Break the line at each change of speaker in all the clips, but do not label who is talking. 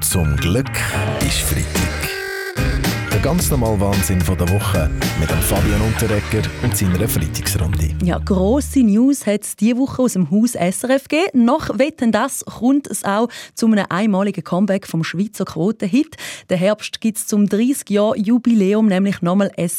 Zum Glück ist Freitag. Der ganz normale Wahnsinn der Woche mit dem Fabian Unterrecker und seiner Freitagsrunde.
Ja, grosse News hat es diese Woche aus dem Haus SRF gegeben. Nach Wetten das kommt es auch zu einem einmaligen Comeback vom Schweizer Quotenhit. Der Herbst gibt es zum 30 Jahr Jubiläum nämlich nochmal ein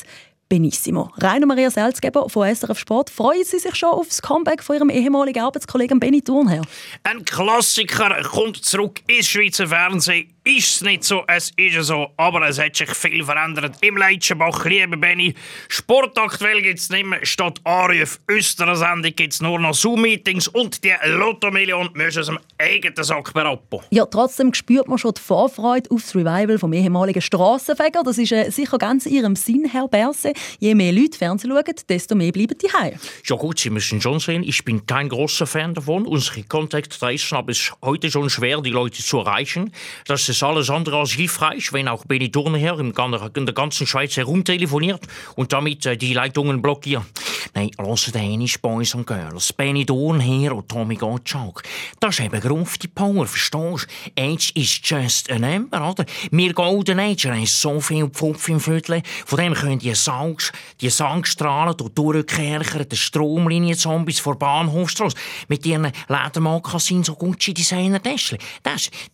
Benissimo. Rainer Maria Selzgeber von SRF Sport. Freuen Sie sich schon auf das Comeback von Ihrem ehemaligen Arbeitskollegen Benny Thurnherr?
Ein Klassiker kommt zurück ins Schweizer Fernsehen ist es nicht so, es ist so, aber es hat sich viel verändert. Im Leitschenbach, liebe Benny, sportaktuell gibt es nicht mehr, statt Anruf österer Sendung gibt es nur noch Zoom-Meetings und die Lotto-Million müssen aus dem eigenen Sack berappen.
Ja, trotzdem spürt man schon die Vorfreude auf das Revival vom ehemaligen Strassenfeger. Das ist äh, sicher ganz in Ihrem Sinn, Herr Berse. Je mehr Leute Fernsehen schauen, desto mehr bleiben die heim.
Ja gut, Sie müssen schon sehen, ich bin kein großer Fan davon. Unsere Kontaktreisen haben es heute schon schwer, die Leute zu erreichen. Das ist alles andere als hilfreich, wenn auch Benny Thurnherr in der ganzen Schweiz herumtelefoniert und damit äh, die Leitungen blockiert. Nein, hört einmal, Boys und Girls. Benny Thurnherr und Tommy Gottschalk. Das ist eben die Power, verstehst du? Age is just a number, oder? Wir Golden Age haben so viel Pfupf im Viertel, von dem können die Sangs, die Sangstrahlen durch die Stromlinie-Zombies vor Bahnhofstrasse mit ihren Ledermokassins und Gucci-Designer-Täschchen.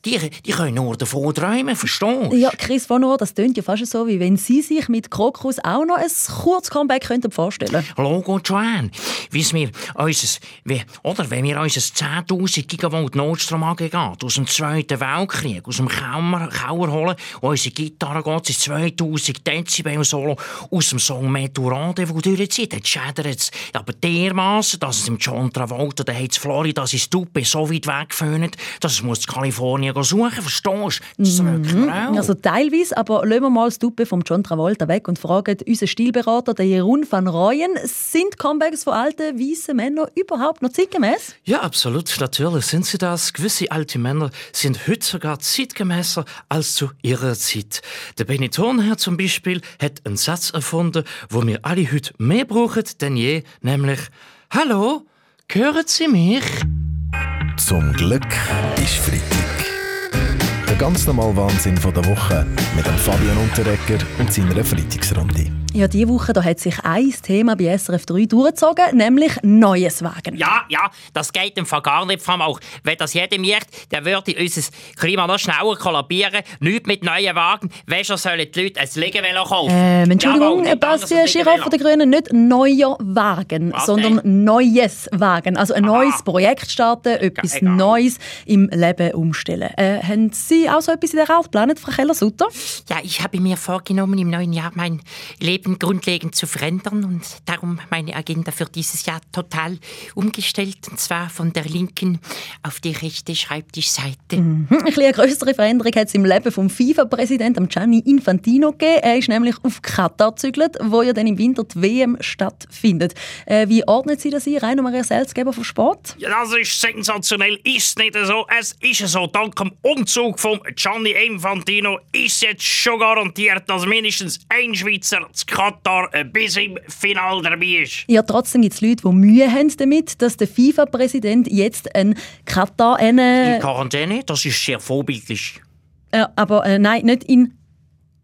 die, die können nur davon träumen, verstehst du?
Ja, Chris von Ohr, das klingt ja fast so, wie wenn Sie sich mit Krokus auch noch ein kurzes Comeback könnten vorstellen
Logo Joanne, wie wir unser, wie, oder? Wenn wir unser 10.000 Gigawatt Notstromaggregat aus dem Zweiten Weltkrieg, aus dem Kauer, Kauer holen und unsere Gitarre geht ins 2000 Dezibel Solo aus dem Song Meteorade, der durchzieht, dann schädert es aber dermaßen, dass es im John Travolta, der hat Florida, sein Stuppe so weit weggeföhnt, dass es muss Kalifornien suchen, verstehst du? Das
mhm. Also teilweise, aber lassen wir mal das Stuppe vom John Travolta weg und fragen unseren Stilberater, den Jeroen van Rooyen, sind Comebacks von alten, weißen Männern überhaupt noch zeitgemäß?
Ja, absolut, natürlich sind sie das. Gewisse alte Männer sind heute sogar zeitgemäßer als zu ihrer Zeit. Der Thurnherr zum Beispiel hat einen Satz erfunden, wo wir alle heute mehr brauchen denn je, nämlich Hallo, hören Sie mich?
Zum Glück ist Freitag. Der ganz normale Wahnsinn von der Woche mit dem Fabian Unterrecker und seiner Freitagsrunde.
Ja, diese Woche da hat sich ein Thema bei SRF 3 durchgezogen, nämlich Neues Wagen.
Ja, ja, das geht im Fall gar nicht vom auch. Wenn das jeder merkt, dann würde unser Klima noch schneller kollabieren. Nicht mit neuen Wagen. Wäscher sollen die Leute ein Liegevelo kaufen.
Ähm, Entschuldigung, Jawohl, Bastian Schirach von den Grünen, nicht neuer Wagen, Was sondern denn? neues Wagen. Also ein Aha. neues Projekt starten, etwas Egal. Neues im Leben umstellen. Äh, haben Sie auch so etwas in der Art geplant, Frau Keller-Sutter?
Ja, ich habe mir vorgenommen, im neuen Jahr mein Leben Leben grundlegend zu verändern und darum meine Agenda für dieses Jahr total umgestellt, und zwar von der linken auf die rechte Schreibtischseite.
Mhm. Ein eine größere Veränderung hat es im Leben vom FIFA-Präsidenten Gianni Infantino gegeben. Er ist nämlich auf Katar gezügelt, wo ja dann im Winter die WM stattfindet. Äh, wie ordnet Sie das ein, Rainer Maria Selzgeber vom Sport?
Ja, das ist sensationell, ist nicht so. Es ist so, dank dem Umzug von Gianni Infantino ist jetzt schon garantiert, dass mindestens ein Schweizer das Katar bis im Finale dabei ist.
Ja, trotzdem gibt es Leute, die Mühe haben damit, dass der FIFA-Präsident jetzt ein Katar... Eine
in Quarantäne, das ist sehr vorbildlich.
Äh, aber äh, nein, nicht in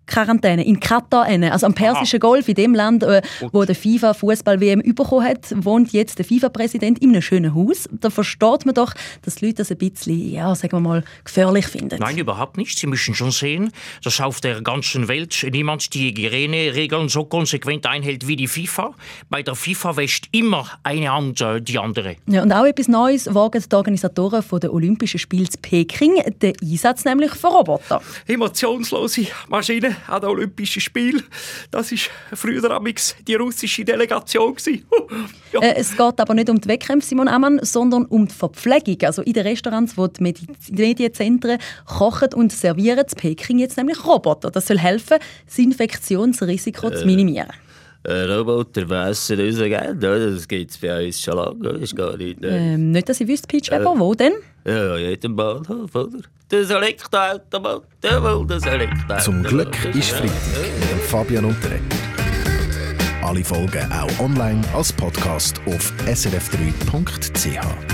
Quarantäne in Katar, also am Persischen Aha. Golf, in dem Land, äh, wo der FIFA Fußball-WM bekommen hat, wohnt jetzt der FIFA-Präsident in einem schönen Haus. Da versteht man doch, dass die Leute das ein bisschen, ja, sagen wir mal, gefährlich finden.
Nein, überhaupt nicht. Sie müssen schon sehen, dass auf der ganzen Welt niemand die Hygieneregeln so konsequent einhält wie die FIFA. Bei der FIFA wäscht immer eine Hand äh, die andere.
Ja, und auch etwas Neues wagen die Organisatoren der Olympischen Spiele in Peking, den Einsatz nämlich von Robotern.
Emotionslose Maschinen an den Olympischen Spielen. Das war früher die russische Delegation.
ja. äh, es geht aber nicht um die Wettkämpfe, Simon Ammann, sondern um die Verpflegung. Also in den Restaurants, wo die Medienzentren kochen und servieren, in Peking jetzt nämlich Roboter. Das soll helfen, das Infektionsrisiko äh. zu minimieren.
Ein Roboter wässer unser Geld, das gibt es bei uns schon lange. ist gar nicht,
äh. ähm, nicht, dass ich wüsste, Peach Weber, äh, wo denn?
Ja, jedem Bahnhof, oder? Das Elektroautomat, jawohl, das Elektroautomat.
Zum Glück ist Freitag mit dem Fabian Unterreger. Alle Folgen auch online als Podcast auf srf3.ch.